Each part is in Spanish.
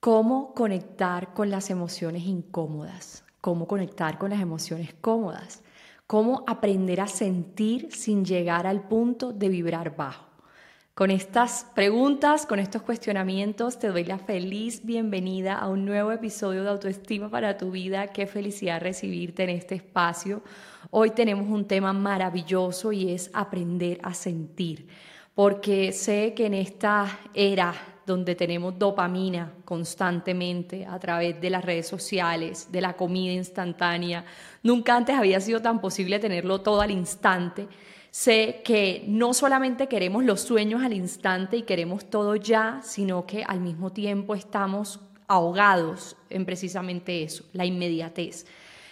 cómo conectar con las emociones incómodas, cómo conectar con las emociones cómodas, cómo aprender a sentir sin llegar al punto de vibrar bajo. Con estas preguntas, con estos cuestionamientos, te doy la feliz bienvenida a un nuevo episodio de Autoestima para tu vida. Qué felicidad recibirte en este espacio. Hoy tenemos un tema maravilloso y es aprender a sentir, porque sé que en esta era donde tenemos dopamina constantemente a través de las redes sociales, de la comida instantánea. Nunca antes había sido tan posible tenerlo todo al instante. Sé que no solamente queremos los sueños al instante y queremos todo ya, sino que al mismo tiempo estamos ahogados en precisamente eso, la inmediatez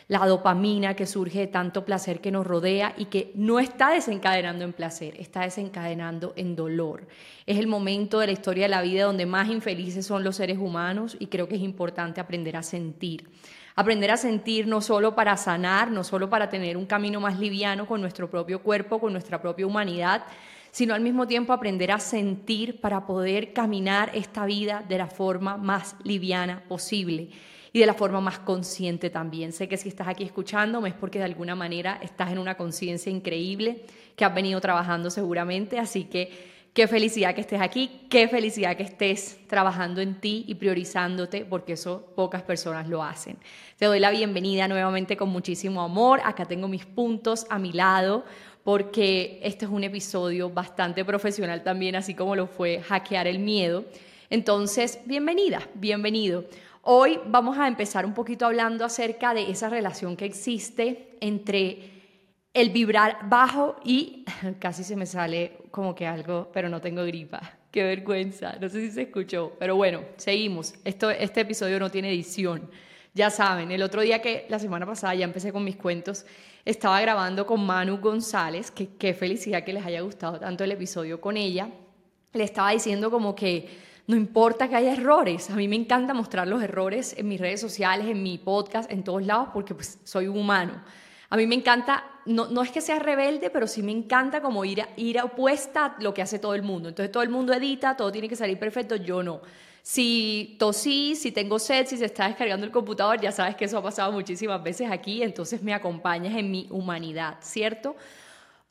la dopamina que surge de tanto placer que nos rodea y que no está desencadenando en placer, está desencadenando en dolor. Es el momento de la historia de la vida donde más infelices son los seres humanos y creo que es importante aprender a sentir. Aprender a sentir no solo para sanar, no solo para tener un camino más liviano con nuestro propio cuerpo, con nuestra propia humanidad, sino al mismo tiempo aprender a sentir para poder caminar esta vida de la forma más liviana posible y de la forma más consciente también. Sé que si estás aquí escuchándome es porque de alguna manera estás en una conciencia increíble que has venido trabajando seguramente, así que qué felicidad que estés aquí, qué felicidad que estés trabajando en ti y priorizándote, porque eso pocas personas lo hacen. Te doy la bienvenida nuevamente con muchísimo amor, acá tengo mis puntos a mi lado porque este es un episodio bastante profesional también, así como lo fue hackear el miedo. Entonces, bienvenida, bienvenido. Hoy vamos a empezar un poquito hablando acerca de esa relación que existe entre el vibrar bajo y casi se me sale como que algo, pero no tengo gripa. Qué vergüenza, no sé si se escuchó, pero bueno, seguimos. Esto, este episodio no tiene edición. Ya saben, el otro día que la semana pasada ya empecé con mis cuentos, estaba grabando con Manu González, que qué felicidad que les haya gustado tanto el episodio con ella. Le estaba diciendo como que no importa que haya errores. A mí me encanta mostrar los errores en mis redes sociales, en mi podcast, en todos lados, porque pues, soy un humano. A mí me encanta, no, no es que sea rebelde, pero sí me encanta como ir, a, ir opuesta a lo que hace todo el mundo. Entonces todo el mundo edita, todo tiene que salir perfecto, yo no. Si tosí, si tengo sed, si se está descargando el computador, ya sabes que eso ha pasado muchísimas veces aquí, entonces me acompañas en mi humanidad, ¿cierto?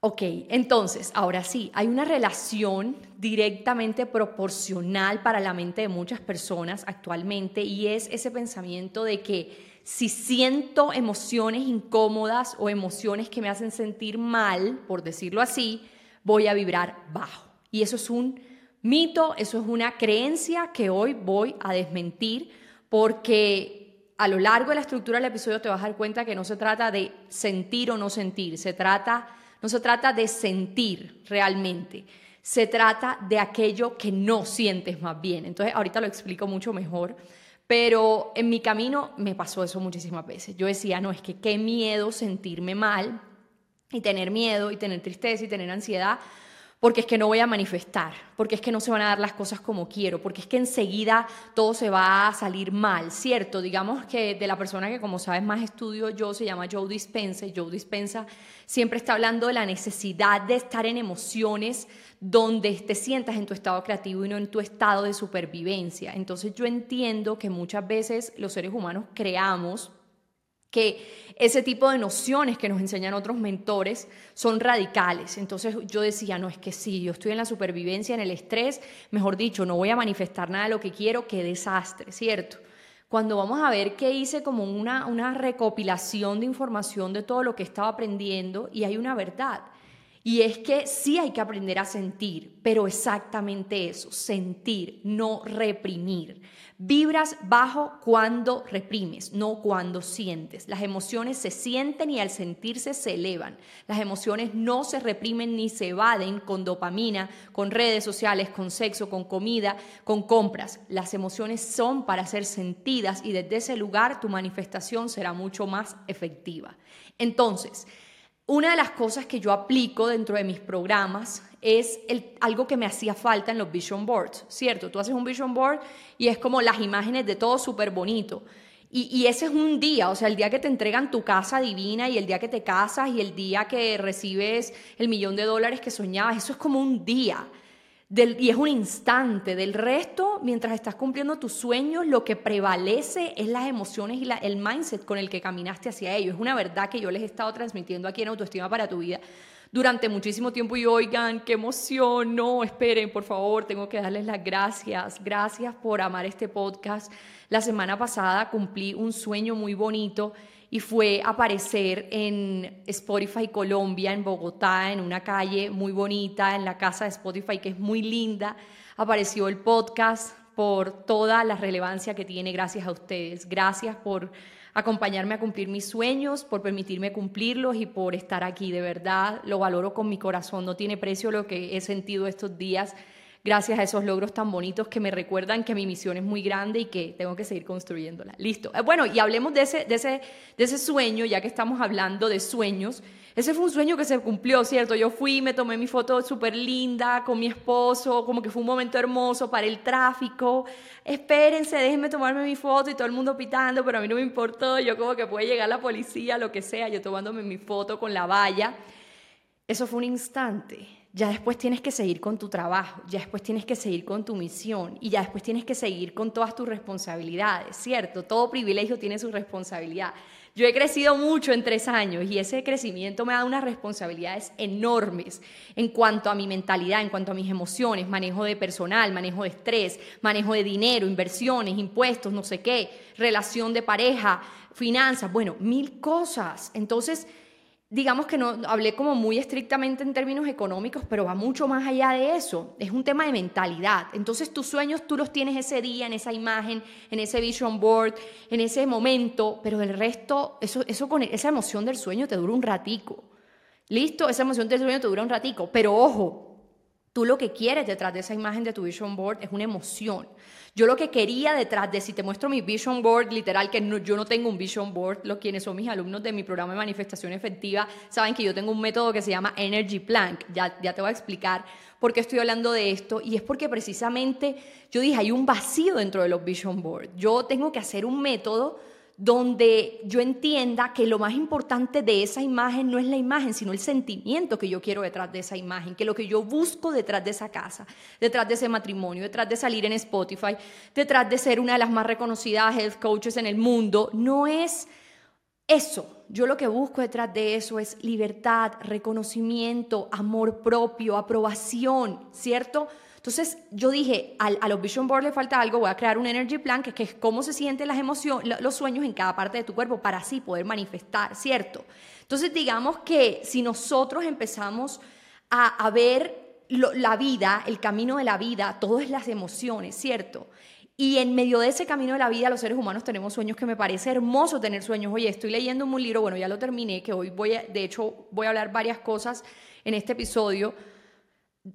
Ok, entonces, ahora sí, hay una relación directamente proporcional para la mente de muchas personas actualmente y es ese pensamiento de que si siento emociones incómodas o emociones que me hacen sentir mal, por decirlo así, voy a vibrar bajo. Y eso es un mito, eso es una creencia que hoy voy a desmentir porque a lo largo de la estructura del episodio te vas a dar cuenta que no se trata de sentir o no sentir, se trata no se trata de sentir realmente, se trata de aquello que no sientes más bien. Entonces, ahorita lo explico mucho mejor, pero en mi camino me pasó eso muchísimas veces. Yo decía, no, es que qué miedo sentirme mal y tener miedo y tener tristeza y tener ansiedad porque es que no voy a manifestar, porque es que no se van a dar las cosas como quiero, porque es que enseguida todo se va a salir mal, ¿cierto? Digamos que de la persona que como sabes más estudio yo se llama Joe Dispensa, Joe Dispensa siempre está hablando de la necesidad de estar en emociones donde te sientas en tu estado creativo y no en tu estado de supervivencia. Entonces yo entiendo que muchas veces los seres humanos creamos que ese tipo de nociones que nos enseñan otros mentores son radicales. Entonces yo decía, no es que sí, yo estoy en la supervivencia, en el estrés, mejor dicho, no voy a manifestar nada de lo que quiero, qué desastre, ¿cierto? Cuando vamos a ver que hice como una, una recopilación de información de todo lo que estaba aprendiendo y hay una verdad. Y es que sí hay que aprender a sentir, pero exactamente eso, sentir, no reprimir. Vibras bajo cuando reprimes, no cuando sientes. Las emociones se sienten y al sentirse se elevan. Las emociones no se reprimen ni se evaden con dopamina, con redes sociales, con sexo, con comida, con compras. Las emociones son para ser sentidas y desde ese lugar tu manifestación será mucho más efectiva. Entonces, una de las cosas que yo aplico dentro de mis programas es algo que me hacía falta en los vision boards, ¿cierto? Tú haces un vision board y es como las imágenes de todo súper bonito. Y, y, ese es un día, o sea, el día que te entregan tu casa divina y el día que te casas y el día que recibes el millón de dólares que soñabas, eso es como un día. Y es un instante. Del resto, mientras estás cumpliendo tus sueños, lo que prevalece es las emociones y el mindset con el que caminaste hacia ello. Es una verdad que yo les he estado transmitiendo aquí en Autoestima para tu vida durante muchísimo tiempo y oigan, qué emoción, no, esperen, por favor, tengo que darles las gracias. Gracias por amar este podcast. La semana pasada cumplí un sueño muy bonito y fue aparecer en Spotify Colombia, en Bogotá, en una calle muy bonita, en la casa de Spotify que es muy linda. Apareció el podcast por toda la relevancia que tiene gracias a ustedes. Gracias por acompañarme a cumplir mis sueños, por permitirme cumplirlos y por estar aquí. De verdad, lo valoro con mi corazón. No tiene precio lo que he sentido estos días gracias a esos logros tan bonitos que me recuerdan que mi misión es muy grande y que tengo que seguir construyéndola. Listo. Eh, bueno, y hablemos de ese, de ese, de ese sueño, ya que estamos hablando de sueños. Ese fue un sueño que se cumplió, ¿cierto? Yo fui, me tomé mi foto súper linda con mi esposo, como que fue un momento hermoso para el tráfico. Espérense, déjenme tomarme mi foto y todo el mundo pitando, pero a mí no me importó. Yo como que puede llegar la policía, lo que sea, yo tomándome mi foto con la valla. Eso fue un instante ya después tienes que seguir con tu trabajo, ya después tienes que seguir con tu misión y ya después tienes que seguir con todas tus responsabilidades, ¿cierto? Todo privilegio tiene su responsabilidad. Yo he crecido mucho en tres años y ese crecimiento me ha dado unas responsabilidades enormes en cuanto a mi mentalidad, en cuanto a mis emociones, manejo de personal, manejo de estrés, manejo de dinero, inversiones, impuestos, no sé qué, relación de pareja, finanzas, bueno, mil cosas. Entonces, digamos que no hablé como muy estrictamente en términos económicos, pero va mucho más allá de eso. Es un tema de mentalidad. Entonces tus sueños tú los tienes ese día, en esa imagen, en ese vision board, en ese momento, pero el resto, eso, eso con esa emoción del sueño te dura un ratico. Listo, esa emoción del sueño te dura un ratico, pero ojo, Tú lo que quieres detrás de esa imagen de tu vision board es una emoción. Yo lo que quería detrás de, si te muestro mi vision board, literal, que yo no tengo un vision board, los quienes son mis alumnos de mi programa de manifestación efectiva saben que yo tengo un método que se llama Energy Plank. Ya, ya te voy a explicar por qué estoy hablando de esto. Y es porque precisamente yo dije, hay un vacío dentro de los vision board. Yo tengo que hacer un método donde yo entienda que lo más importante de esa imagen no es la imagen, sino el sentimiento que yo quiero detrás de esa imagen, que lo que yo busco detrás de esa casa, detrás de ese matrimonio, detrás de salir en Spotify, detrás de ser una de las más reconocidas health coaches en el mundo, no es eso. Yo lo que busco detrás de eso es libertad, reconocimiento, amor propio, aprobación, ¿cierto? Entonces yo dije, a, los Vision Board le falta algo, voy a crear un Energy Plan, que, es cómo se sienten las emociones, los sueños en cada parte de tu cuerpo para así poder manifestar, ¿cierto? Entonces digamos que si nosotros empezamos a, ver la vida, el camino de la vida, todo es las emociones, ¿cierto? Y en medio de ese camino de la vida, los seres humanos tenemos sueños que me parece hermoso tener sueños. Oye, estoy leyendo un libro, bueno, ya lo terminé, que hoy voy a, de hecho, voy a hablar varias cosas en este episodio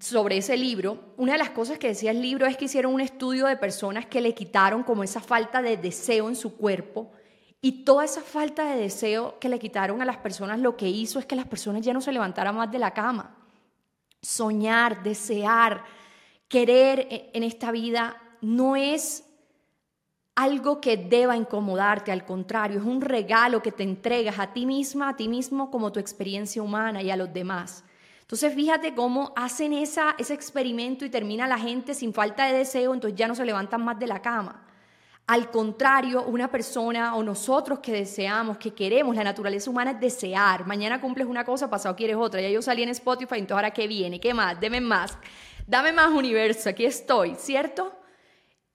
sobre ese libro, una de las cosas que decía el libro es que hicieron un estudio de personas que le quitaron como esa falta de deseo en su cuerpo y toda esa falta de deseo que le quitaron a las personas lo que hizo es que las personas ya no se levantaran más de la cama. Soñar, desear, querer e, en esta vida no es algo que deba incomodarte, al contrario, es un regalo que te entregas a ti misma, a ti mismo como tu experiencia humana y a los demás. Entonces fíjate cómo hacen esa, ese experimento y termina la gente sin falta de deseo, entonces ya no se levantan más de la cama. Al contrario, una persona o nosotros que deseamos, que queremos, la naturaleza humana es desear. Mañana cumples una cosa, pasado quieres otra. Ya yo salí en Spotify, entonces ahora qué viene, qué más, deme más, dame más universo, aquí estoy, ¿cierto?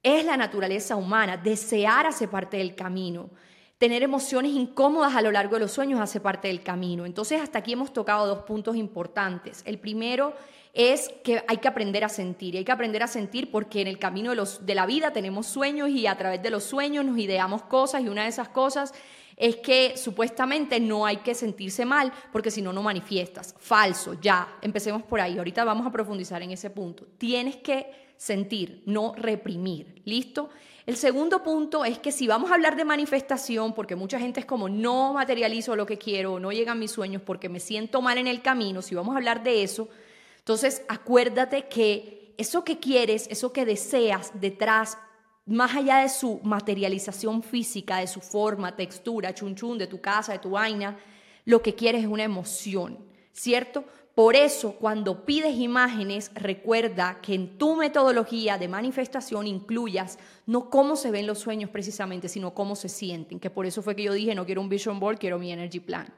Es la naturaleza humana, desear hace parte del camino. Tener emociones incómodas a lo largo de los sueños hace parte del camino. Entonces, hasta aquí hemos tocado dos puntos importantes. El primero es que hay que aprender a sentir. Y hay que aprender a sentir porque en el camino de, la vida tenemos sueños y a través de los sueños nos ideamos cosas y una de esas cosas es que supuestamente no hay que sentirse mal porque si no, no manifiestas. Falso, ya. Empecemos por ahí. Ahorita vamos a profundizar en ese punto. Tienes que sentir, no reprimir. ¿Listo? El segundo punto es que si vamos a hablar de manifestación, porque mucha gente es como no materializo lo que quiero, no llegan mis sueños porque me siento mal en el camino, si vamos a hablar de eso, entonces acuérdate que eso que quieres, eso que deseas detrás, más allá de su materialización física, de su forma, textura, chun chun, de tu casa, de tu vaina, lo que quieres es una emoción, ¿cierto? Por eso, cuando pides imágenes, recuerda que en tu metodología de manifestación incluyas no cómo se ven los sueños precisamente, sino cómo se sienten, que por eso fue que yo dije, no quiero un vision board, quiero mi energy plan.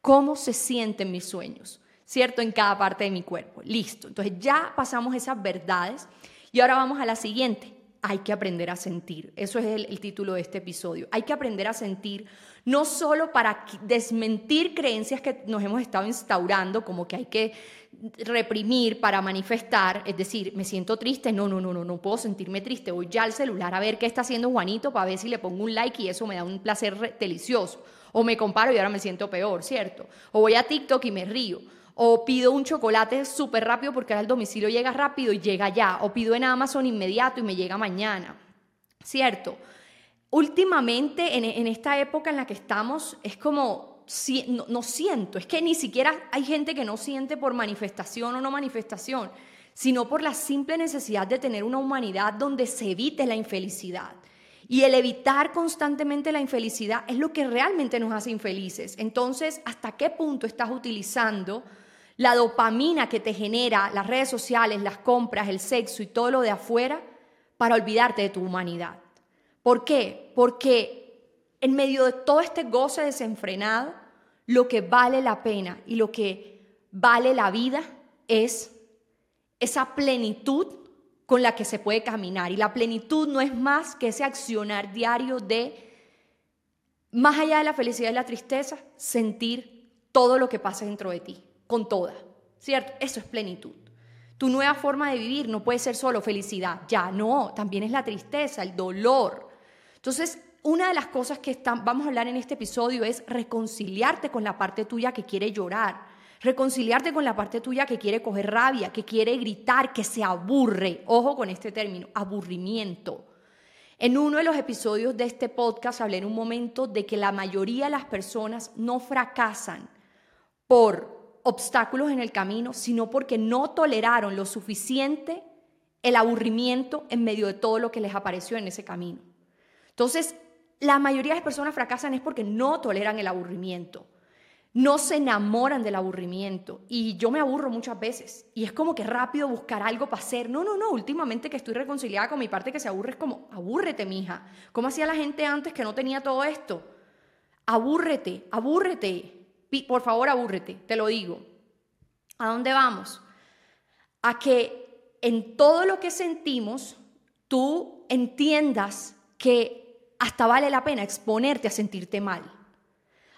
¿Cómo se sienten mis sueños? ¿Cierto? En cada parte de mi cuerpo. Listo. Entonces ya pasamos esas verdades y ahora vamos a la siguiente. Hay que aprender a sentir. Eso es el, título de este episodio. Hay que aprender a sentir no solo para desmentir creencias que nos hemos estado instaurando, como que hay que reprimir para manifestar, es decir, me siento triste, no, no, no, no, no puedo sentirme triste, voy ya al celular a ver qué está haciendo Juanito para ver si le pongo un like y eso me da un placer delicioso, o me comparo y ahora me siento peor, ¿cierto? O voy a TikTok y me río, o pido un chocolate súper rápido porque el domicilio llega rápido y llega ya, o pido en Amazon inmediato y me llega mañana, ¿cierto? últimamente, en, esta época en la que estamos, es como, no, no siento, es que ni siquiera hay gente que no siente por manifestación o no manifestación, sino por la simple necesidad de tener una humanidad donde se evite la infelicidad. Y el evitar constantemente la infelicidad es lo que realmente nos hace infelices. Entonces, ¿hasta qué punto estás utilizando la dopamina que te genera las redes sociales, las compras, el sexo y todo lo de afuera para olvidarte de tu humanidad? ¿Por qué? Porque en medio de todo este goce desenfrenado, lo que vale la pena y lo que vale la vida es esa plenitud con la que se puede caminar. Y la plenitud no es más que ese accionar diario de, más allá de la felicidad y la tristeza, sentir todo lo que pasa dentro de ti, con toda. ¿Cierto? Eso es plenitud. Tu nueva forma de vivir no puede ser solo felicidad, ya, no, también es la tristeza, el dolor, entonces, una de las cosas que vamos a hablar en este episodio es reconciliarte con la parte tuya que quiere llorar, reconciliarte con la parte tuya que quiere coger rabia, que quiere gritar, que se aburre. Ojo con este término, aburrimiento. En uno de los episodios de este podcast hablé en un momento de que la mayoría de las personas no fracasan por obstáculos en el camino, sino porque no toleraron lo suficiente el aburrimiento en medio de todo lo que les apareció en ese camino. Entonces, la mayoría de las personas fracasan es porque no toleran el aburrimiento, no se enamoran del aburrimiento. Y yo me aburro muchas veces. Y es como que rápido buscar algo para hacer. No, no, no. Últimamente que estoy reconciliada con mi parte que se aburre es como, abúrrete, mija. ¿Cómo hacía la gente antes que no tenía todo esto? Abúrrete, abúrrete. Por favor, abúrrete, te lo digo. ¿A dónde vamos? A que en todo lo que sentimos, tú entiendas que hasta vale la pena exponerte a sentirte mal.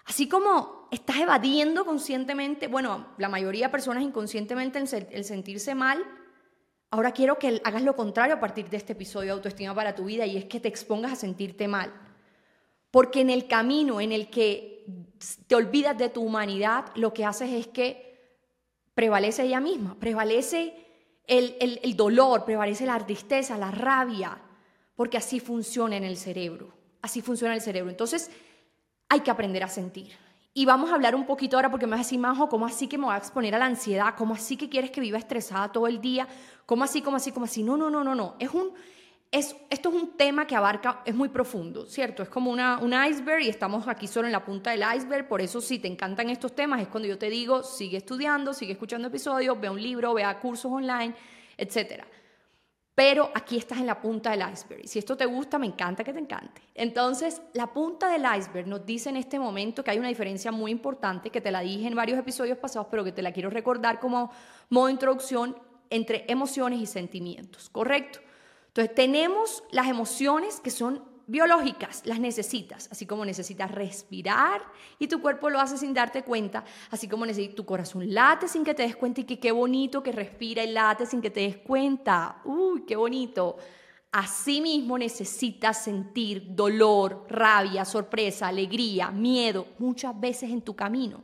Así como estás evadiendo conscientemente, bueno, la mayoría de personas inconscientemente el, sentirse mal, ahora quiero que hagas lo contrario a partir de este episodio de autoestima para tu vida y es que te expongas a sentirte mal. Porque en el camino en el que te olvidas de tu humanidad, lo que haces es que prevalece ella misma, prevalece el, el dolor, prevalece la tristeza, la rabia, porque así funciona en el cerebro, así funciona el cerebro. Entonces, hay que aprender a sentir. Y vamos a hablar un poquito ahora porque me vas a decir, Majo, ¿cómo así que me voy a exponer a la ansiedad? ¿Cómo así que quieres que viva estresada todo el día? ¿Cómo así, cómo así, cómo así? No, no, no, no, no. Es un, es, esto es un tema que abarca, es muy profundo, ¿cierto? Es como una, un iceberg y estamos aquí solo en la punta del iceberg. Por eso, si te encantan estos temas, es cuando yo te digo, sigue estudiando, sigue escuchando episodios, vea un libro, vea cursos online, etcétera pero aquí estás en la punta del iceberg. Si esto te gusta, me encanta que te encante. Entonces, la punta del iceberg nos dice en este momento que hay una diferencia muy importante, que te la dije en varios episodios pasados, pero que te la quiero recordar como modo introducción entre emociones y sentimientos, ¿correcto? Entonces, tenemos las emociones que son biológicas, las necesitas, así como necesitas respirar y tu cuerpo lo hace sin darte cuenta, así como necesitas tu corazón late sin que te des cuenta y que qué bonito que respira y late sin que te des cuenta. Uy, qué bonito. Asimismo necesitas sentir dolor, rabia, sorpresa, alegría, miedo, muchas veces en tu camino.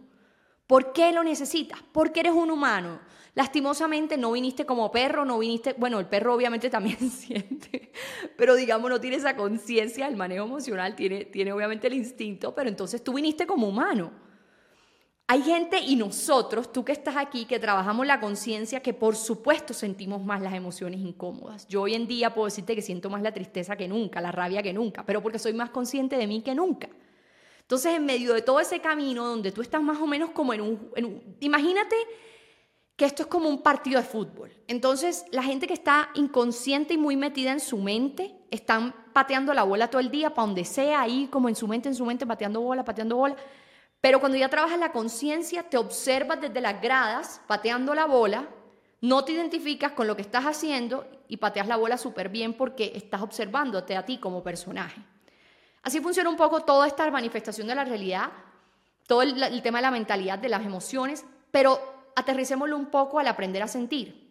¿Por qué lo necesitas? Porque eres un humano. Lastimosamente no viniste como perro, no viniste, bueno, el perro obviamente también siente, pero digamos no tiene esa conciencia, el manejo emocional tiene, tiene obviamente el instinto, pero entonces tú viniste como humano. Hay gente y nosotros, tú que estás aquí, que trabajamos la conciencia, que por supuesto sentimos más las emociones incómodas. Yo hoy en día puedo decirte que siento más la tristeza que nunca, la rabia que nunca, pero porque soy más consciente de mí que nunca. Entonces, en medio de todo ese camino donde tú estás más o menos como en un... En un imagínate que esto es como un partido de fútbol. Entonces, la gente que está inconsciente y muy metida en su mente, están pateando la bola todo el día, para donde sea, ahí como en su mente, en su mente, pateando bola, pateando bola. Pero cuando ya trabajas la conciencia, te observas desde las gradas, pateando la bola, no te identificas con lo que estás haciendo y pateas la bola súper bien porque estás observándote a ti como personaje. Así funciona un poco toda esta manifestación de la realidad, todo el, tema de la mentalidad, de las emociones, pero aterricémoslo un poco al aprender a sentir.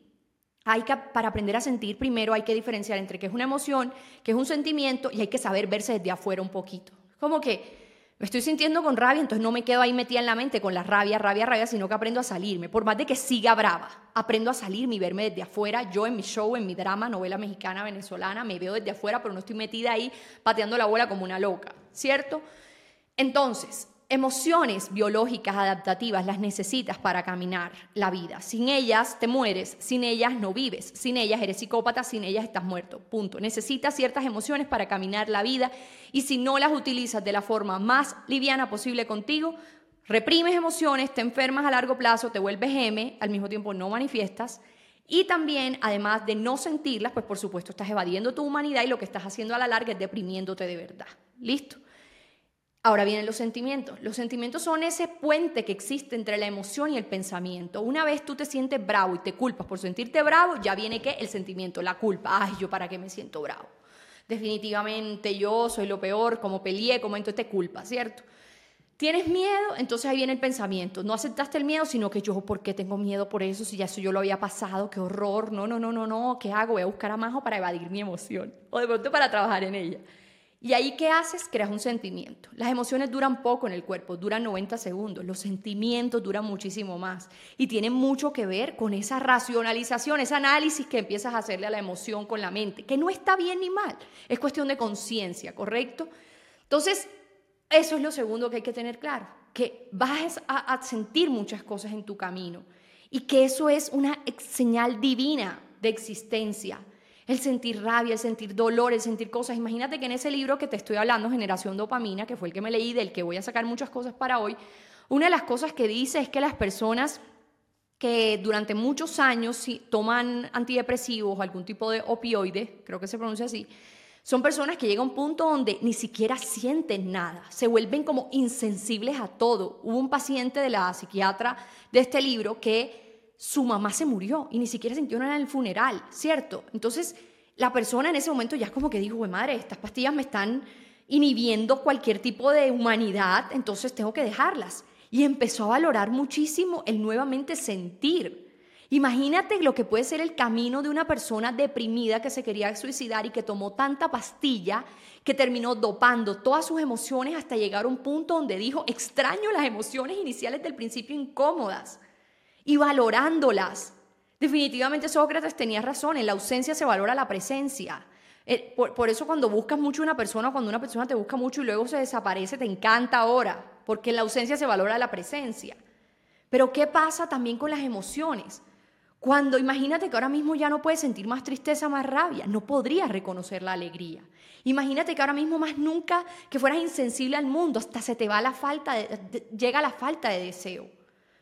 Hay que, para aprender a sentir, primero hay que diferenciar entre qué es una emoción, qué es un sentimiento, y hay que saber verse desde afuera un poquito. Como que me estoy sintiendo con rabia, entonces no me quedo ahí metida en la mente con la rabia, rabia, rabia, sino que aprendo a salirme. Por más de que siga brava, aprendo a salirme y verme desde afuera. Yo en mi show, en mi drama, novela mexicana, venezolana, me veo desde afuera, pero no estoy metida ahí pateando la bola como una loca, ¿cierto? Entonces, emociones biológicas adaptativas las necesitas para caminar la vida. Sin ellas te mueres, sin ellas no vives, sin ellas eres psicópata, sin ellas estás muerto. Punto. Necesitas ciertas emociones para caminar la vida y si no las utilizas de la forma más liviana posible contigo, reprimes emociones, te enfermas a largo plazo, te vuelves M, al mismo tiempo no manifiestas. Y también, además de no sentirlas, pues por supuesto estás evadiendo tu humanidad y lo que estás haciendo a la larga es deprimiéndote de verdad. ¿Listo? Ahora vienen los sentimientos. Los sentimientos son ese puente que existe entre la emoción y el pensamiento. Una vez tú te sientes bravo y te culpas por sentirte bravo, ya viene que el sentimiento, la culpa. Ay, yo para qué me siento bravo. Definitivamente yo soy lo peor, como peleé, como entonces te culpa, ¿cierto? Tienes miedo, entonces ahí viene el pensamiento. No aceptaste el miedo, sino que yo, ¿por qué tengo miedo por eso? Si ya eso yo lo había pasado, qué horror. No, no, no, no, no. ¿Qué hago? Voy a buscar a Majo para evadir mi emoción. O de pronto para trabajar en ella. Y ahí, ¿qué haces? Creas un sentimiento. Las emociones duran poco en el cuerpo, duran 90 segundos. Los sentimientos duran muchísimo más. Y tienen mucho que ver con esa racionalización, ese análisis que empiezas a hacerle a la emoción con la mente, que no está bien ni mal. Es cuestión de conciencia, ¿correcto? Entonces, eso es lo segundo que hay que tener claro, que vas a, a sentir muchas cosas en tu camino y que eso es una señal divina de existencia el sentir rabia, el sentir dolor, el sentir cosas. Imagínate que en ese libro que te estoy hablando, Generación Dopamina, que fue el que me leí, del que voy a sacar muchas cosas para hoy, una de las cosas que dice es que las personas que durante muchos años toman antidepresivos o algún tipo de opioide, creo que se pronuncia así, son personas que llegan a un punto donde ni siquiera sienten nada, se vuelven como insensibles a todo. Hubo un paciente de la psiquiatra de este libro que su mamá se murió y ni siquiera sintió nada en el funeral, ¿cierto? Entonces, la persona en ese momento ya es como que dijo, madre, estas pastillas me están inhibiendo cualquier tipo de humanidad, entonces tengo que dejarlas. Y empezó a valorar muchísimo el nuevamente sentir. Imagínate lo que puede ser el camino de una persona deprimida que se quería suicidar y que tomó tanta pastilla que terminó dopando todas sus emociones hasta llegar a un punto donde dijo, extraño las emociones iniciales del principio incómodas y valorándolas. Definitivamente Sócrates tenía razón, en la ausencia se valora la presencia. Eh, por, eso cuando buscas mucho a una persona, cuando una persona te busca mucho y luego se desaparece, te encanta ahora, porque en la ausencia se valora la presencia. Pero ¿qué pasa también con las emociones? Cuando imagínate que ahora mismo ya no puedes sentir más tristeza, más rabia, no podrías reconocer la alegría. Imagínate que ahora mismo más nunca que fueras insensible al mundo, hasta se te va la falta, llega la falta de deseo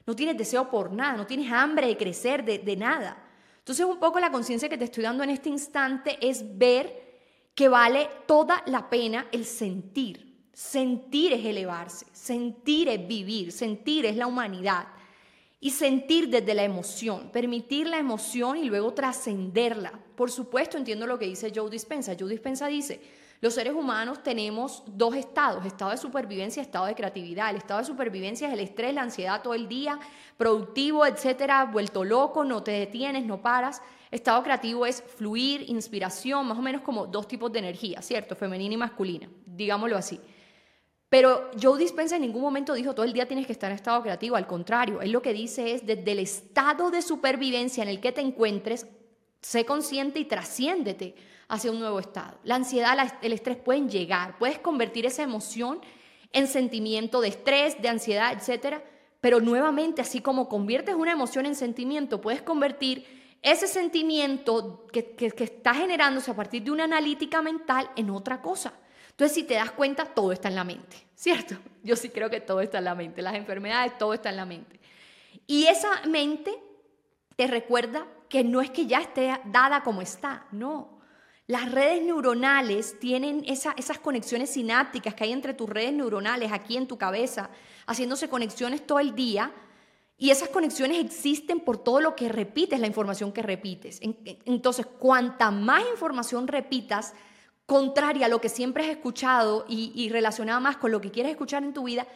no tienes deseo por nada, no tienes hambre de crecer, de, nada. Entonces un poco la conciencia que te estoy dando en este instante es ver que vale toda la pena el sentir. Sentir es elevarse, sentir es vivir, sentir es la humanidad. Y sentir desde la emoción, permitir la emoción y luego trascenderla. Por supuesto, entiendo lo que dice Joe Dispensa. Joe Dispensa dice, los seres humanos tenemos dos estados, estado de supervivencia estado de creatividad. El estado de supervivencia es el estrés, la ansiedad todo el día, productivo, etcétera, vuelto loco, no te detienes, no paras. Estado creativo es fluir, inspiración, más o menos como dos tipos de energía, ¿cierto? Femenina y masculina, digámoslo así. Pero Joe Dispensa en ningún momento dijo todo el día tienes que estar en estado creativo, al contrario, él lo que dice es desde el estado de supervivencia en el que te encuentres, sé consciente y trasciéndete hacia un nuevo estado. La ansiedad, el estrés pueden llegar, puedes convertir esa emoción en sentimiento de estrés, de ansiedad, etcétera, pero nuevamente, así como conviertes una emoción en sentimiento, puedes convertir ese sentimiento que, que, está generándose a partir de una analítica mental en otra cosa. Entonces, si te das cuenta, todo está en la mente, ¿cierto? Yo sí creo que todo está en la mente. Las enfermedades, todo está en la mente. Y esa mente te recuerda que no es que ya esté dada como está, no. Las redes neuronales tienen esas conexiones sinápticas que hay entre tus redes neuronales aquí en tu cabeza, haciéndose conexiones todo el día. Y esas conexiones existen por todo lo que repites, la información que repites. Entonces, cuanta más información repitas, contraria a lo que siempre has escuchado y, relacionada más con lo que quieres escuchar en tu vida,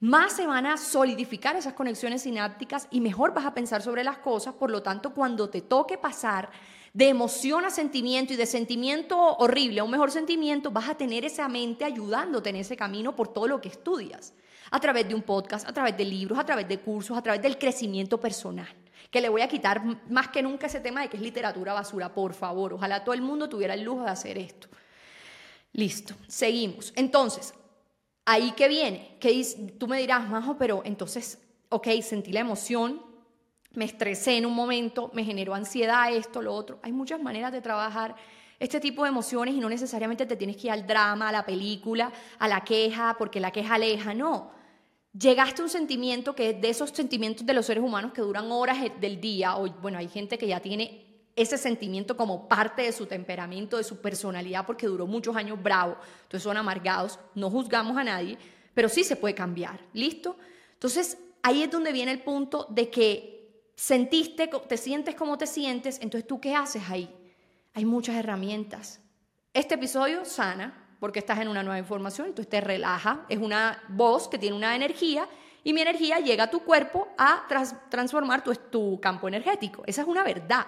más se van a solidificar esas conexiones sinápticas y mejor vas a pensar sobre las cosas. Por lo tanto, cuando te toque pasar de emoción a sentimiento y de sentimiento horrible a un mejor sentimiento, vas a tener esa mente ayudándote en ese camino por todo lo que estudias. A través de un podcast, a través de libros, a través de cursos, a través del crecimiento personal. Que le voy a quitar más que nunca ese tema de que es literatura basura, por favor. Ojalá todo el mundo tuviera el lujo de hacer esto. Listo, seguimos. Entonces, ahí que viene, que tú me dirás, Majo, pero entonces, ok, sentí la emoción, me estresé en un momento, me generó ansiedad, esto, lo otro. Hay muchas maneras de trabajar este tipo de emociones y no necesariamente te tienes que ir al drama, a la película, a la queja, porque la queja aleja, no. Llegaste a un sentimiento que es de esos sentimientos de los seres humanos que duran horas del día, o bueno, hay gente que ya tiene ese sentimiento como parte de su temperamento, de su personalidad, porque duró muchos años bravo, entonces son amargados, no juzgamos a nadie, pero sí se puede cambiar, ¿listo? Entonces ahí es donde viene el punto de que sentiste, te sientes como te sientes, entonces tú qué haces ahí? Hay muchas herramientas. Este episodio sana porque estás en una nueva información, entonces te relaja, es una voz que tiene una energía y mi energía llega a tu cuerpo a transformar tu, tu campo energético. Esa es una verdad.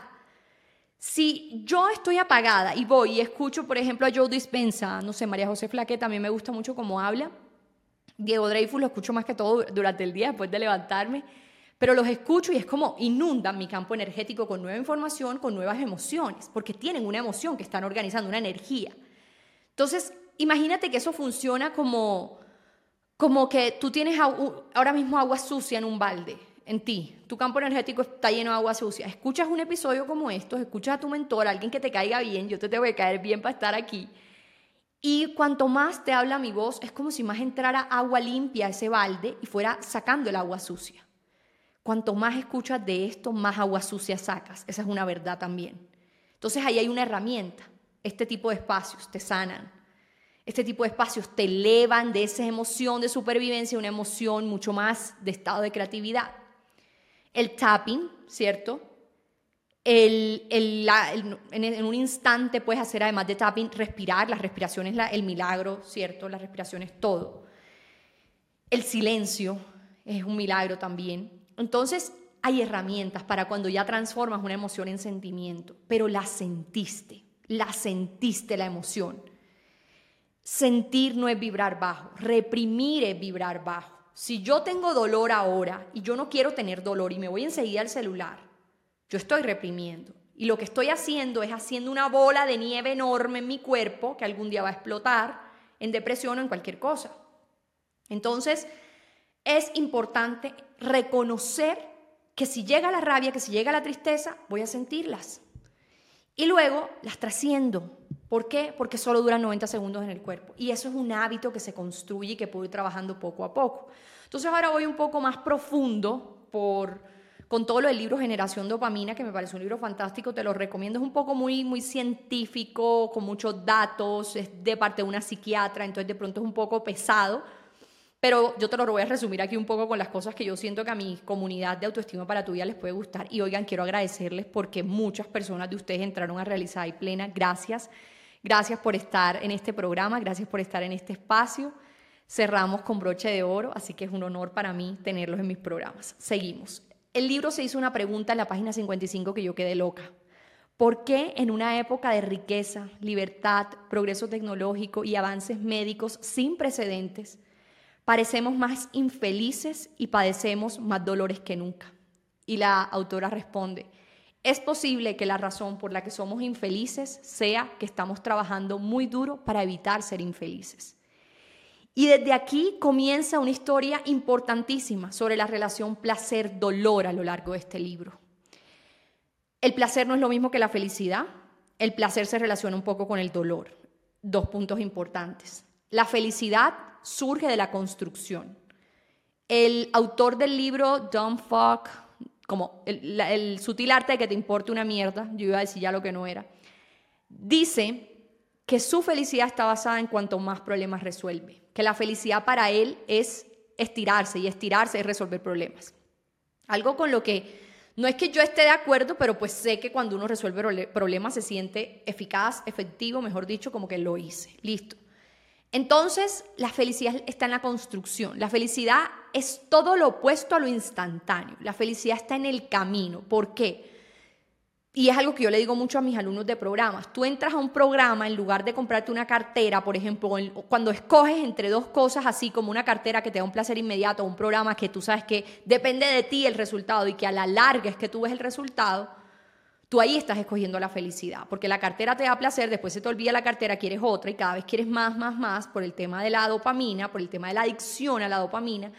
Si yo estoy apagada y voy y escucho, por ejemplo, a Joe Dispensa, no sé, María José Flaque también me gusta mucho cómo habla. Diego Dreyfus lo escucho más que todo durante el día después de levantarme, pero los escucho y es como inundan mi campo energético con nueva información, con nuevas emociones, porque tienen una emoción que están organizando, una energía. Entonces, imagínate que eso funciona como, como que tú tienes ahora mismo agua sucia en un balde en ti, tu campo energético está lleno de agua sucia, escuchas un episodio como estos, escuchas a tu mentor, a alguien que te caiga bien, yo te tengo que caer bien para estar aquí. Y cuanto más te habla mi voz, es como si más entrara agua limpia a ese balde y fuera sacando el agua sucia. Cuanto más escuchas de esto, más agua sucia sacas. Esa es una verdad también. Entonces ahí hay una herramienta. Este tipo de espacios te sanan. Este tipo de espacios te elevan de esa emoción de supervivencia, una emoción mucho más de estado de creatividad el tapping, ¿cierto? El, en, un instante puedes hacer, además de tapping, respirar. La respiración es el milagro, ¿cierto? La respiración es todo. El silencio es un milagro también. Entonces, hay herramientas para cuando ya transformas una emoción en sentimiento, pero la sentiste, la sentiste la emoción. Sentir no es vibrar bajo, reprimir es vibrar bajo. Si yo tengo dolor ahora y yo no quiero tener dolor y me voy enseguida al celular, yo estoy reprimiendo. Y lo que estoy haciendo es haciendo una bola de nieve enorme en mi cuerpo que algún día va a explotar en depresión o en cualquier cosa. Entonces, es importante reconocer que si llega la rabia, que si llega la tristeza, voy a sentirlas. Y luego las trasciendo. ¿Por qué? Porque solo duran 90 segundos en el cuerpo. Y eso es un hábito que se construye y que puedo ir trabajando poco a poco. Entonces ahora voy un poco más profundo por, con todo lo del libro Generación Dopamina, que me parece un libro fantástico, te lo recomiendo. Es un poco muy, muy científico, con muchos datos, es de parte de una psiquiatra, entonces de pronto es un poco pesado. Pero yo te lo voy a resumir aquí un poco con las cosas que yo siento que a mi comunidad de autoestima para tu vida les puede gustar. Y oigan, quiero agradecerles porque muchas personas de ustedes entraron a realizar y plena. Gracias. Gracias por estar en este programa, gracias por estar en este espacio. Cerramos con broche de oro, así que es un honor para mí tenerlos en mis programas. Seguimos. El libro se hizo una pregunta en la página 55 que yo quedé loca. ¿Por qué en una época de riqueza, libertad, progreso tecnológico y avances médicos sin precedentes, parecemos más infelices y padecemos más dolores que nunca? Y la autora responde, es posible que la razón por la que somos infelices sea que estamos trabajando muy duro para evitar ser infelices. Y desde aquí comienza una historia importantísima sobre la relación placer-dolor a lo largo de este libro. El placer no es lo mismo que la felicidad. El placer se relaciona un poco con el dolor. Dos puntos importantes. La felicidad surge de la construcción. El autor del libro, Don Falk, como el, el sutil arte de que te importe una mierda, yo iba a decir ya lo que no era, dice que su felicidad está basada en cuanto más problemas resuelve, que la felicidad para él es estirarse y estirarse es resolver problemas. Algo con lo que no es que yo esté de acuerdo, pero pues sé que cuando uno resuelve problemas se siente eficaz, efectivo, mejor dicho, como que lo hice. Listo. Entonces, la felicidad está en la construcción. La felicidad es todo lo opuesto a lo instantáneo. La felicidad está en el camino. ¿Por qué? Y es algo que yo le digo mucho a mis alumnos de programas. Tú entras a un programa en lugar de comprarte una cartera, por ejemplo, cuando escoges entre dos cosas así como una cartera que te da un placer inmediato, un programa que tú sabes que depende de ti el resultado y que a la larga es que tú ves el resultado, tú ahí estás escogiendo la felicidad, porque la cartera te da placer, después se te olvida la cartera, quieres otra y cada vez quieres más, más, más por el tema de la dopamina, por el tema de la adicción a la dopamina.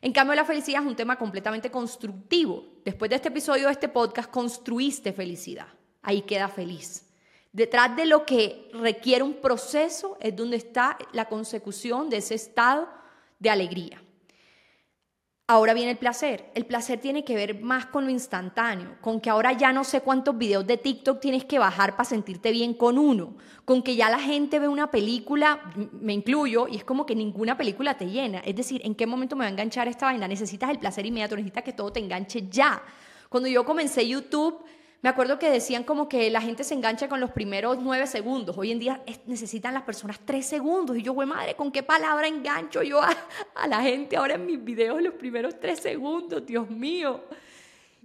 En cambio, la felicidad es un tema completamente constructivo. Después de este episodio de este podcast, construiste felicidad. Ahí queda feliz. Detrás de lo que requiere un proceso es donde está la consecución de ese estado de alegría. Ahora viene el placer. El placer tiene que ver más con lo instantáneo, con que ahora ya no sé cuántos videos de TikTok tienes que bajar para sentirte bien con uno, con que ya la gente ve una película, me incluyo, y es como que ninguna película te llena. Es decir, ¿en qué momento me va a enganchar esta vaina? Necesitas el placer inmediato, necesitas que todo te enganche ya. Cuando yo comencé YouTube, me acuerdo que decían como que la gente se engancha con los primeros nueve segundos. Hoy en día necesitan las personas tres segundos. Y yo, güey, madre, ¿con qué palabra engancho yo a, la gente ahora en mis videos los primeros tres segundos? Dios mío.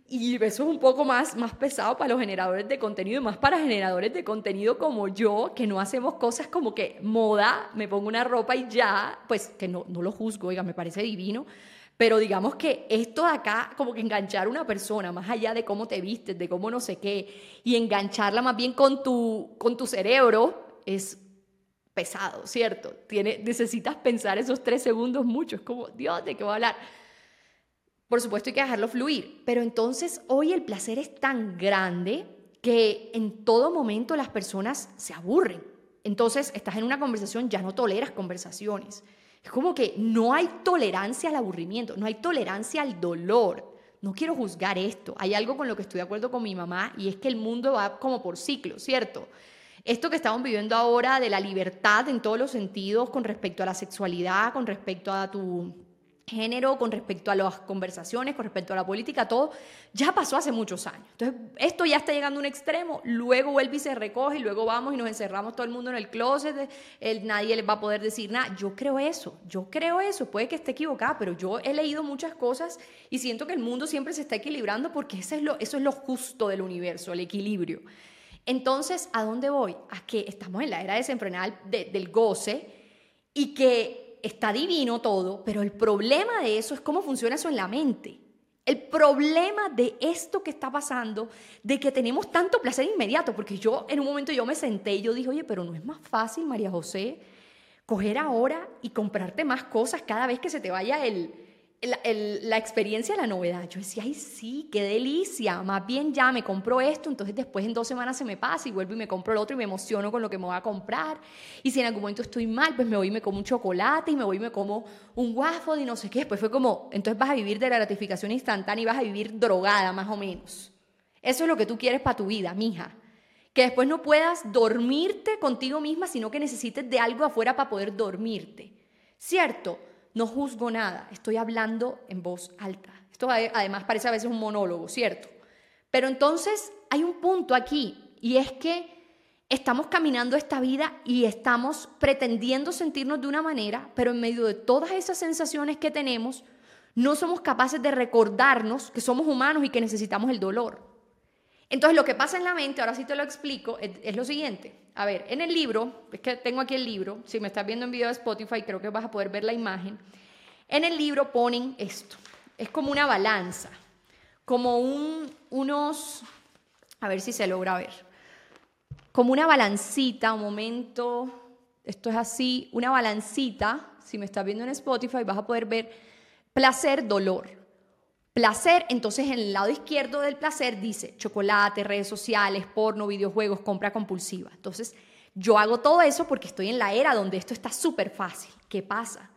Y eso es un poco más, más pesado para los generadores de contenido y más para generadores de contenido como yo, que no hacemos cosas como que moda, me pongo una ropa y ya, pues que no, no lo juzgo, oiga, me parece divino, pero digamos que esto de acá, como que enganchar a una persona, más allá de cómo te vistes, de cómo no sé qué, y engancharla más bien con tu, con tu cerebro, es pesado, ¿cierto? Tiene, necesitas pensar esos tres segundos mucho. Es como, Dios, ¿de qué voy a hablar? Por supuesto hay que dejarlo fluir, pero entonces hoy el placer es tan grande que en todo momento las personas se aburren. Entonces estás en una conversación, ya no toleras conversaciones. Es como que no hay tolerancia al aburrimiento, no hay tolerancia al dolor. No quiero juzgar esto. Hay algo con lo que estoy de acuerdo con mi mamá y es que el mundo va como por ciclos, ¿cierto? Esto que estamos viviendo ahora de la libertad en todos los sentidos con respecto a la sexualidad, con respecto a tu género, con respecto a las conversaciones, con respecto a la política, todo, ya pasó hace muchos años. Entonces, esto ya está llegando a un extremo, luego vuelve y se recoge, y luego vamos y nos encerramos todo el mundo en el closet, el, nadie les va a poder decir nada. Yo creo eso, yo creo eso, puede que esté equivocada, pero yo he leído muchas cosas y siento que el mundo siempre se está equilibrando porque eso es lo, eso es lo justo del universo, el equilibrio. Entonces, ¿a dónde voy? A que estamos en la era desenfrenada del goce y que está divino todo, pero el problema de eso es cómo funciona eso en la mente. El problema de esto que está pasando, de que tenemos tanto placer inmediato, porque yo en un momento yo me senté y yo dije, oye, pero no es más fácil, María José, coger ahora y comprarte más cosas cada vez que se te vaya el, la experiencia, la novedad. Yo decía, ay, sí, qué delicia. Más bien ya me compro esto, entonces después en dos semanas se me pasa y vuelvo y me compro el otro y me emociono con lo que me voy a comprar. Y si en algún momento estoy mal, pues me voy y me como un chocolate y me voy y me como un waffle y no sé qué. Después fue como, entonces vas a vivir de la gratificación instantánea y vas a vivir drogada, más o menos. Eso es lo que tú quieres para tu vida, mija. Que después no puedas dormirte contigo misma, sino que necesites de algo afuera para poder dormirte. ¿Cierto? No juzgo nada, estoy hablando en voz alta. Esto además parece a veces un monólogo, ¿cierto? Pero entonces hay un punto aquí y es que estamos caminando esta vida y estamos pretendiendo sentirnos de una manera, pero en medio de todas esas sensaciones que tenemos, no somos capaces de recordarnos que somos humanos y que necesitamos el dolor. Entonces lo que pasa en la mente, ahora sí te lo explico, es, lo siguiente. A ver, en el libro, es que tengo aquí el libro, si me estás viendo en video de Spotify creo que vas a poder ver la imagen. En el libro ponen esto, es como una balanza, como un, unos, a ver si se logra ver, como una balancita, un momento, esto es así, una balancita, si me estás viendo en Spotify vas a poder ver placer, dolor. Placer, entonces en el lado izquierdo del placer dice chocolate, redes sociales, porno, videojuegos, compra compulsiva. Entonces yo hago todo eso porque estoy en la era donde esto está súper fácil. ¿Qué pasa?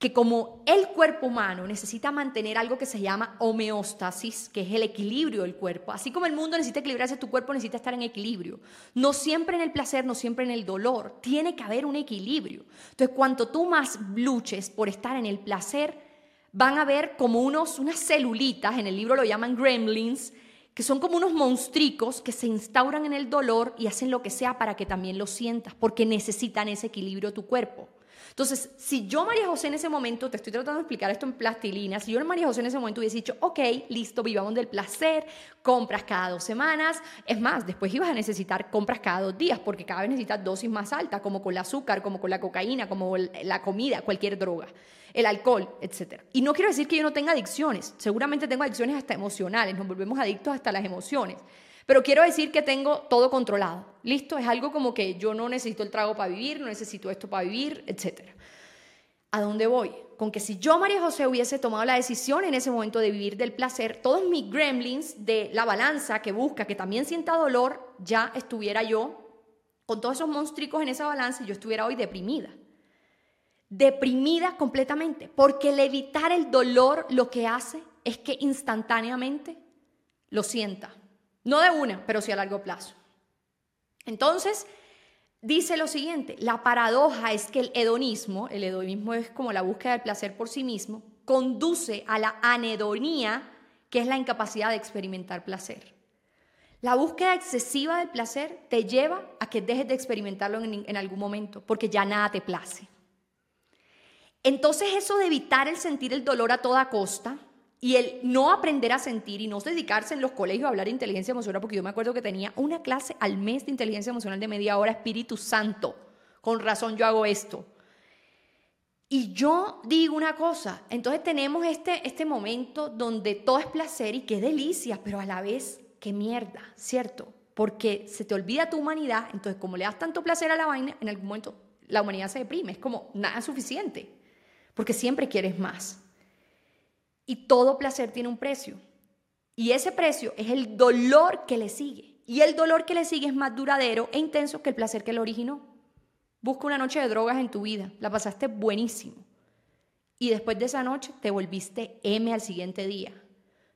que como el cuerpo humano necesita mantener algo que se llama homeostasis, que es el equilibrio del cuerpo, así como el mundo necesita equilibrarse, tu cuerpo necesita estar en equilibrio. No siempre en el placer, no siempre en el dolor, tiene que haber un equilibrio. Entonces, cuanto tú más luches por estar en el placer, van a ver como unos, unas celulitas, en el libro lo llaman gremlins, que son como unos monstruos que se instauran en el dolor y hacen lo que sea para que también lo sientas, porque necesitan ese equilibrio tu cuerpo. Entonces, si yo, María José, en ese momento, te estoy tratando de explicar esto en plastilina, si yo, María José, en ese momento hubiese dicho, ok, listo, vivamos del placer, compras cada dos semanas, es más, después ibas a necesitar compras cada dos días, porque cada vez necesitas dosis más altas, como con el azúcar, como con la cocaína, como la comida, cualquier droga el alcohol, etc. Y no quiero decir que yo no tenga adicciones, seguramente tengo adicciones hasta emocionales, nos volvemos adictos hasta las emociones, pero quiero decir que tengo todo controlado, ¿listo? Es algo como que yo no necesito el trago para vivir, no necesito esto para vivir, etc. ¿A dónde voy? Con que si yo, María José, hubiese tomado la decisión en ese momento de vivir del placer, todos mis gremlins de la balanza que busca que también sienta dolor, ya estuviera yo con todos esos monstruos en esa balanza y yo estuviera hoy deprimida deprimida completamente, porque el evitar el dolor lo que hace es que instantáneamente lo sienta. No de una, pero sí a largo plazo. Entonces, dice lo siguiente, la paradoja es que el hedonismo, el hedonismo es como la búsqueda del placer por sí mismo, conduce a la anedonía, que es la incapacidad de experimentar placer. La búsqueda excesiva del placer te lleva a que dejes de experimentarlo en, en algún momento, porque ya nada te place. Entonces eso de evitar el sentir el dolor a toda costa y el no aprender a sentir y no dedicarse en los colegios a hablar de inteligencia emocional, porque yo me acuerdo que tenía una clase al mes de inteligencia emocional de media hora, Espíritu Santo, con razón yo hago esto. Y yo digo una cosa, entonces tenemos este, este momento donde todo es placer y qué delicia, pero a la vez qué mierda, ¿cierto? Porque se te olvida tu humanidad, entonces como le das tanto placer a la vaina, en algún momento la humanidad se deprime, es como nada suficiente porque siempre quieres más. Y todo placer tiene un precio. Y ese precio es el dolor que le sigue. Y el dolor que le sigue es más duradero e intenso que el placer que lo originó. Busca una noche de drogas en tu vida, la pasaste buenísimo. Y después de esa noche te volviste M al siguiente día.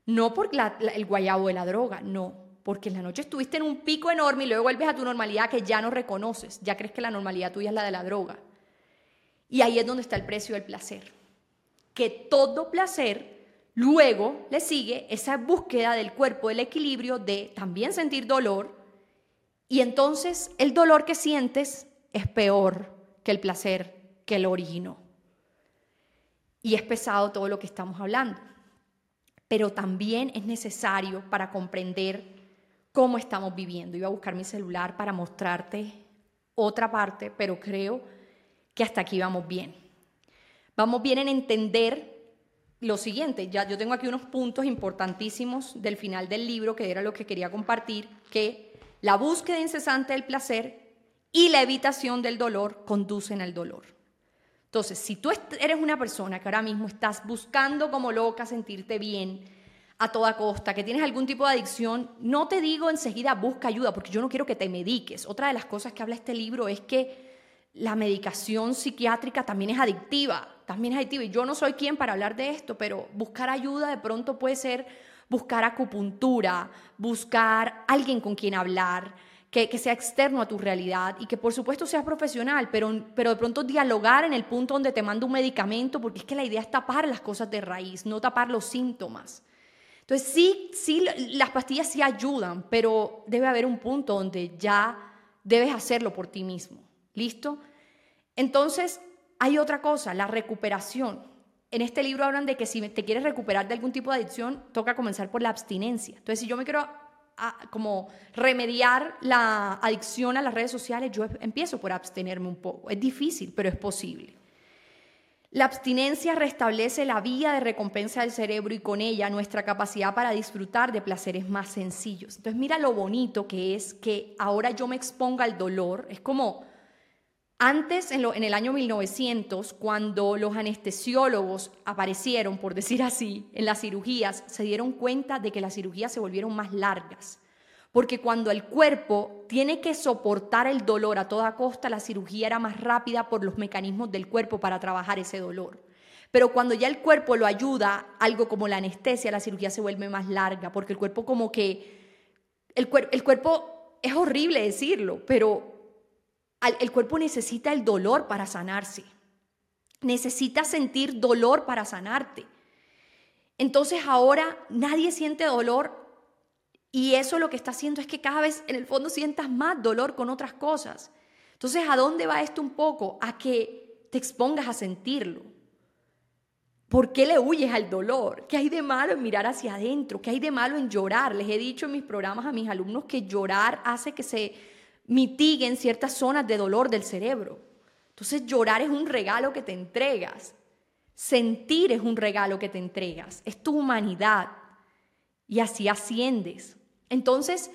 No por el guayabo de la droga, no, porque en la noche estuviste en un pico enorme y luego vuelves a tu normalidad que ya no reconoces, ya crees que la normalidad tuya es la de la droga. Y ahí es donde está el precio del placer. Que todo placer luego le sigue esa búsqueda del cuerpo, del equilibrio, de también sentir dolor. Y entonces el dolor que sientes es peor que el placer que lo originó. Y es pesado todo lo que estamos hablando. Pero también es necesario para comprender cómo estamos viviendo. Iba a buscar mi celular para mostrarte otra parte, pero creo que hasta aquí vamos bien. Vamos bien en entender lo siguiente, ya yo tengo aquí unos puntos importantísimos del final del libro que era lo que quería compartir, que la búsqueda incesante del placer y la evitación del dolor conducen al dolor. Entonces, si tú eres una persona que ahora mismo estás buscando como loca sentirte bien a toda costa, que tienes algún tipo de adicción, no te digo enseguida busca ayuda, porque yo no quiero que te mediques. Otra de las cosas que habla este libro es que la medicación psiquiátrica también es adictiva, también es adictiva. Y yo no soy quien para hablar de esto, pero buscar ayuda de pronto puede ser buscar acupuntura, buscar alguien con quien hablar, que, sea externo a tu realidad y que por supuesto sea profesional, pero, pero de pronto dialogar en el punto donde te manda un medicamento, porque es que la idea es tapar las cosas de raíz, no tapar los síntomas. Entonces sí, sí, las pastillas sí ayudan, pero debe haber un punto donde ya debes hacerlo por ti mismo. ¿Listo? Entonces, hay otra cosa, la recuperación. En este libro hablan de que si te quieres recuperar de algún tipo de adicción, toca comenzar por la abstinencia. Entonces, si yo me quiero como remediar la adicción a las redes sociales, yo empiezo por abstenerme un poco. Es difícil, pero es posible. La abstinencia restablece la vía de recompensa del cerebro y con ella nuestra capacidad para disfrutar de placeres más sencillos. Entonces mira lo bonito que es que ahora yo me exponga al dolor. Es como antes, en, el año 1900, cuando los anestesiólogos aparecieron, por decir así, en las cirugías, se dieron cuenta de que las cirugías se volvieron más largas. Porque cuando el cuerpo tiene que soportar el dolor a toda costa, la cirugía era más rápida por los mecanismos del cuerpo para trabajar ese dolor. Pero cuando ya el cuerpo lo ayuda, algo como la anestesia, la cirugía se vuelve más larga, porque el cuerpo como que, el, cuerpo, es horrible decirlo, pero el cuerpo necesita el dolor para sanarse. Necesita sentir dolor para sanarte. Entonces ahora nadie siente dolor y eso lo que está haciendo es que cada vez en el fondo sientas más dolor con otras cosas. Entonces, ¿a dónde va esto un poco? A que te expongas a sentirlo. ¿Por qué le huyes al dolor? ¿Qué hay de malo en mirar hacia adentro? ¿Qué hay de malo en llorar? Les he dicho en mis programas a mis alumnos que llorar hace que se mitiguen ciertas zonas de dolor del cerebro. Entonces llorar es un regalo que te entregas. Sentir es un regalo que te entregas. Es tu humanidad. Y así asciendes. Entonces,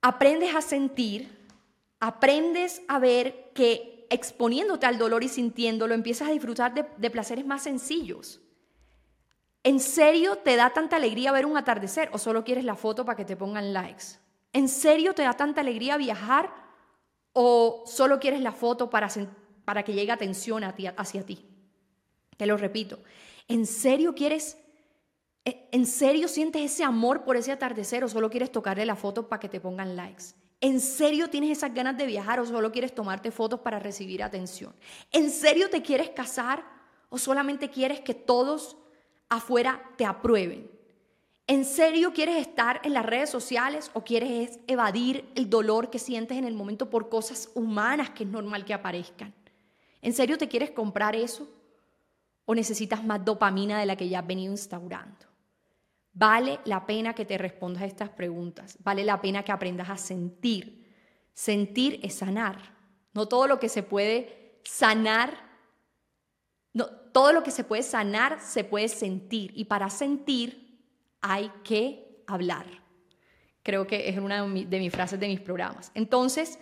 aprendes a sentir, aprendes a ver que exponiéndote al dolor y sintiéndolo, empiezas a disfrutar de, de placeres más sencillos. ¿En serio te da tanta alegría ver un atardecer o solo quieres la foto para que te pongan likes? ¿En serio te da tanta alegría viajar o solo quieres la foto para, para que llegue atención hacia ti? Te lo repito. ¿En serio quieres, e, en serio sientes ese amor por ese atardecer o solo quieres tocarle la foto para que te pongan likes? ¿En serio tienes esas ganas de viajar o solo quieres tomarte fotos para recibir atención? ¿En serio te quieres casar o solamente quieres que todos afuera te aprueben? ¿En serio quieres estar en las redes sociales o quieres evadir el dolor que sientes en el momento por cosas humanas que es normal que aparezcan? ¿En serio te quieres comprar eso? ¿O necesitas más dopamina de la que ya has venido instaurando? Vale la pena que te respondas a estas preguntas. Vale la pena que aprendas a sentir. Sentir es sanar. No todo lo que se puede sanar, no, todo lo que se puede sanar se puede sentir. Y para sentir hay que hablar. Creo que es una de mis frases de mis programas. Entonces,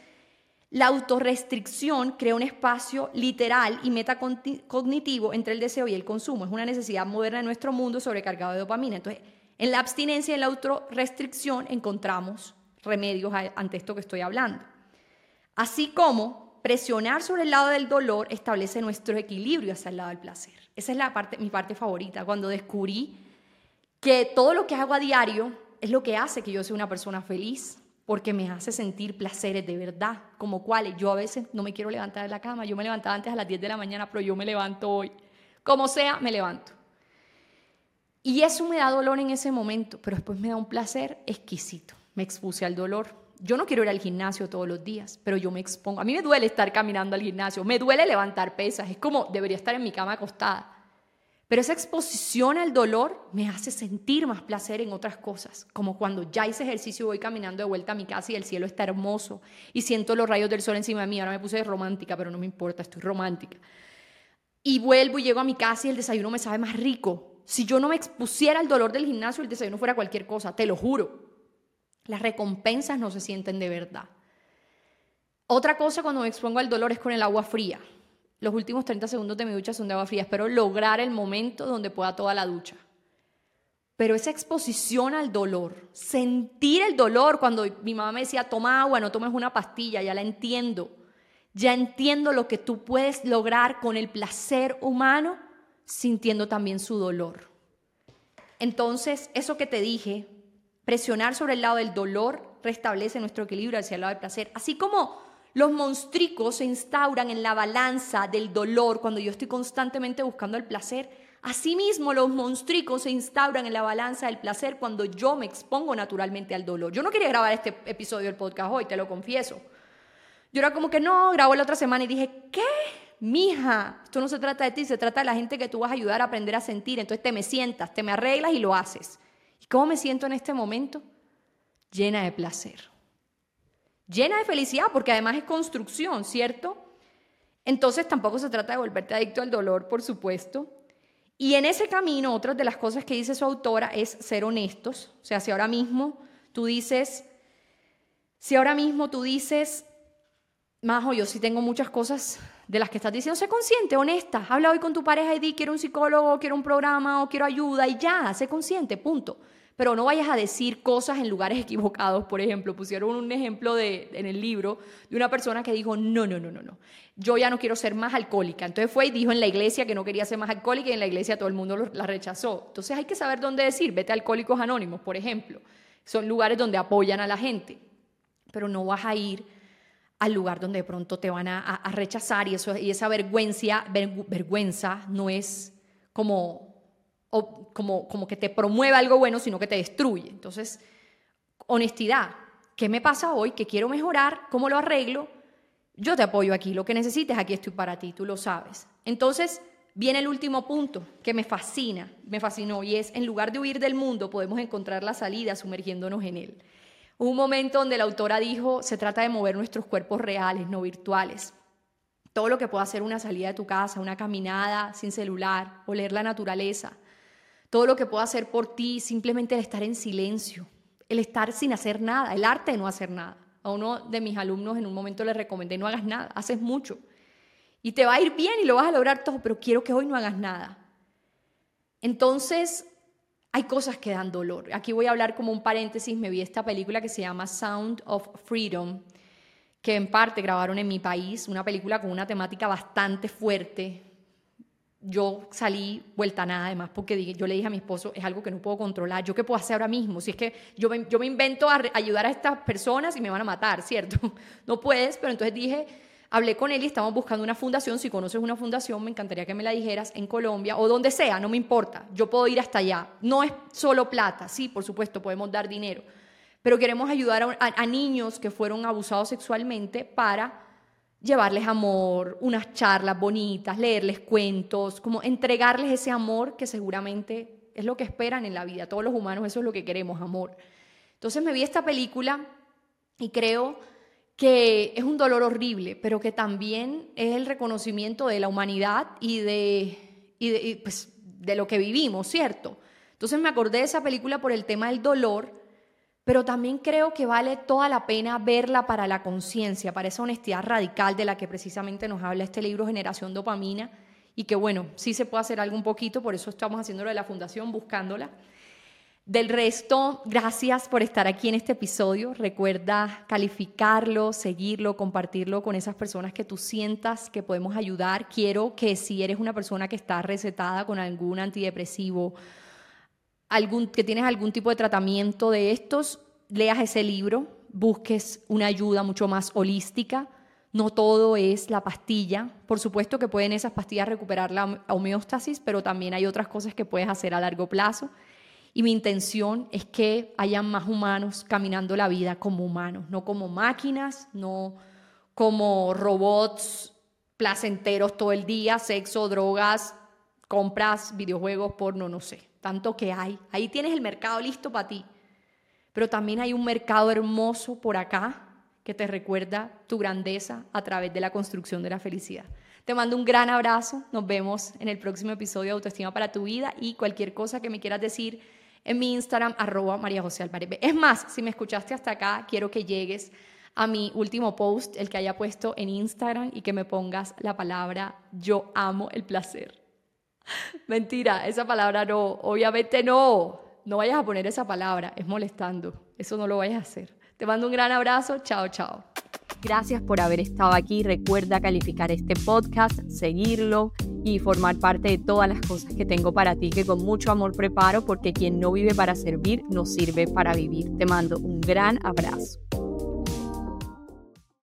la autorrestricción crea un espacio literal y metacognitivo entre el deseo y el consumo. Es una necesidad moderna de nuestro mundo sobrecargado de dopamina. Entonces, en la abstinencia y en la autorrestricción encontramos remedios ante esto que estoy hablando. Así como presionar sobre el lado del dolor establece nuestro equilibrio hacia el lado del placer. Esa es la parte, mi parte favorita, cuando descubrí que todo lo que hago a diario es lo que hace que yo sea una persona feliz, porque me hace sentir placeres de verdad, como cuáles. Yo a veces no me quiero levantar de la cama, yo me levantaba antes a las 10 de la mañana, pero yo me levanto hoy. Como sea, me levanto. Y eso me da dolor en ese momento, pero después me da un placer exquisito. Me expuse al dolor. Yo no quiero ir al gimnasio todos los días, pero yo me expongo. A mí me duele estar caminando al gimnasio, me duele levantar pesas, es como debería estar en mi cama acostada. Pero esa exposición al dolor me hace sentir más placer en otras cosas, como cuando ya hice ejercicio y voy caminando de vuelta a mi casa y el cielo está hermoso y siento los rayos del sol encima de mí. Ahora me puse romántica, pero no me importa, estoy romántica. Y vuelvo y llego a mi casa y el desayuno me sabe más rico. Si yo no me expusiera al dolor del gimnasio, el desayuno fuera cualquier cosa, te lo juro. Las recompensas no se sienten de verdad. Otra cosa cuando me expongo al dolor es con el agua fría los últimos 30 segundos de mi ducha son de agua fría. Espero lograr el momento donde pueda toda la ducha. Pero esa exposición al dolor, sentir el dolor cuando mi mamá me decía, toma agua, no tomes una pastilla, ya la entiendo. Ya entiendo lo que tú puedes lograr con el placer humano sintiendo también su dolor. Entonces, eso que te dije, presionar sobre el lado del dolor restablece nuestro equilibrio hacia el lado del placer. Así como los monstricos se instauran en la balanza del dolor cuando yo estoy constantemente buscando el placer. Asimismo, los monstricos se instauran en la balanza del placer cuando yo me expongo naturalmente al dolor. Yo no quería grabar este episodio del podcast hoy, te lo confieso. Yo era como que no, grabo la otra semana y dije, ¿qué? Mija, esto no se trata de ti, se trata de la gente que tú vas a ayudar a aprender a sentir. Entonces te me sientas, te me arreglas y lo haces. ¿Y cómo me siento en este momento? Llena de placer llena de felicidad, porque además es construcción, ¿cierto? Entonces tampoco se trata de volverte adicto al dolor, por supuesto. Y en ese camino, otra de las cosas que dice su autora es ser honestos. O sea, si ahora mismo tú dices, si ahora mismo tú dices, Majo, yo sí tengo muchas cosas de las que estás diciendo, sé consciente, honesta. Habla hoy con tu pareja y di, quiero un psicólogo, quiero un programa o quiero ayuda y ya, sé consciente, punto. pero no vayas a decir cosas en lugares equivocados. Por ejemplo, pusieron un ejemplo de, en el libro de una persona que dijo, no, no, no, no, no, yo ya no quiero ser más alcohólica. Entonces fue y dijo en la iglesia que no quería ser más alcohólica y en la iglesia todo el mundo la rechazó. Entonces hay que saber dónde decir, vete a Alcohólicos Anónimos, por ejemplo. Son lugares donde apoyan a la gente, pero no vas a ir al lugar donde de pronto te van a, rechazar y, eso, y esa vergüenza, vergüenza no es como, como, como que te promueve algo bueno, sino que te destruye. Entonces, honestidad. ¿Qué me pasa hoy? ¿Qué quiero mejorar? ¿Cómo lo arreglo? Yo te apoyo aquí. Lo que necesites, aquí estoy para ti. Tú lo sabes. Entonces, viene el último punto que me fascina, me fascinó, y es, en lugar de huir del mundo, podemos encontrar la salida sumergiéndonos en él. Un momento donde la autora dijo, se trata de mover nuestros cuerpos reales, no virtuales. Todo lo que pueda ser una salida de tu casa, una caminada sin celular, oler la naturaleza. Todo lo que pueda hacer por ti, simplemente el estar en silencio, el estar sin hacer nada, el arte de no hacer nada. A uno de mis alumnos en un momento le recomendé, no hagas nada, haces mucho. Y te va a ir bien y lo vas a lograr todo, pero quiero que hoy no hagas nada. Entonces, hay cosas que dan dolor. Aquí voy a hablar como un paréntesis, me vi esta película que se llama Sound of Freedom, que en parte grabaron en mi país, una película con una temática bastante fuerte. Yo salí vuelta nada, además, porque yo le dije a mi esposo, es algo que no puedo controlar, ¿yo qué puedo hacer ahora mismo? Si es que yo me, yo me invento a ayudar a estas personas y me van a matar, ¿cierto? No puedes, pero entonces dije, hablé con él y estamos buscando una fundación. Si conoces una fundación, me encantaría que me la dijeras en Colombia o donde sea, no me importa. Yo puedo ir hasta allá. No es solo plata, sí, por supuesto, podemos dar dinero, pero queremos ayudar a, niños que fueron abusados sexualmente para llevarles amor, unas charlas bonitas, leerles cuentos, como entregarles ese amor que seguramente es lo que esperan en la vida. Todos los humanos eso es lo que queremos, amor. Entonces me vi esta película y creo que es un dolor horrible, pero que también es el reconocimiento de la humanidad y de, pues, de, lo que vivimos, ¿cierto? Entonces me acordé de esa película por el tema del dolor, pero también creo que vale toda la pena verla para la conciencia, para esa honestidad radical de la que precisamente nos habla este libro Generación Dopamina, y que bueno, sí se puede hacer algo un poquito, por eso estamos haciendo lo de la fundación, buscándola. Del resto, gracias por estar aquí en este episodio. Recuerda calificarlo, seguirlo, compartirlo con esas personas que tú sientas que podemos ayudar. Quiero que si eres una persona que está recetada con algún antidepresivo, algún, que tienes algún tipo de tratamiento de estos, leas ese libro, busques una ayuda mucho más holística. No todo es la pastilla. Por supuesto que pueden esas pastillas recuperar la homeostasis, pero también hay otras cosas que puedes hacer a largo plazo. Y mi intención es que haya más humanos caminando la vida como humanos, no como máquinas, no como robots placenteros todo el día, sexo, drogas, compras, videojuegos, porno, no sé. Tanto que hay. Ahí tienes el mercado listo para ti. Pero también hay un mercado hermoso por acá que te recuerda tu grandeza a través de la construcción de la felicidad. Te mando un gran abrazo. Nos vemos en el próximo episodio de Autoestima para tu vida y cualquier cosa que me quieras decir en mi Instagram, arroba María José Álvarez. Es más, si me escuchaste hasta acá, quiero que llegues a mi último post, el que haya puesto en Instagram, y que me pongas la palabra yo amo el placer. Mentira, esa palabra no, obviamente no. No vayas a poner esa palabra, es molestando. Eso no lo vayas a hacer. Te mando un gran abrazo. Chao, chao. Gracias por haber estado aquí. Recuerda calificar este podcast, seguirlo y formar parte de todas las cosas que tengo para ti, que con mucho amor preparo, porque quien no vive para servir, no sirve para vivir. Te mando un gran abrazo.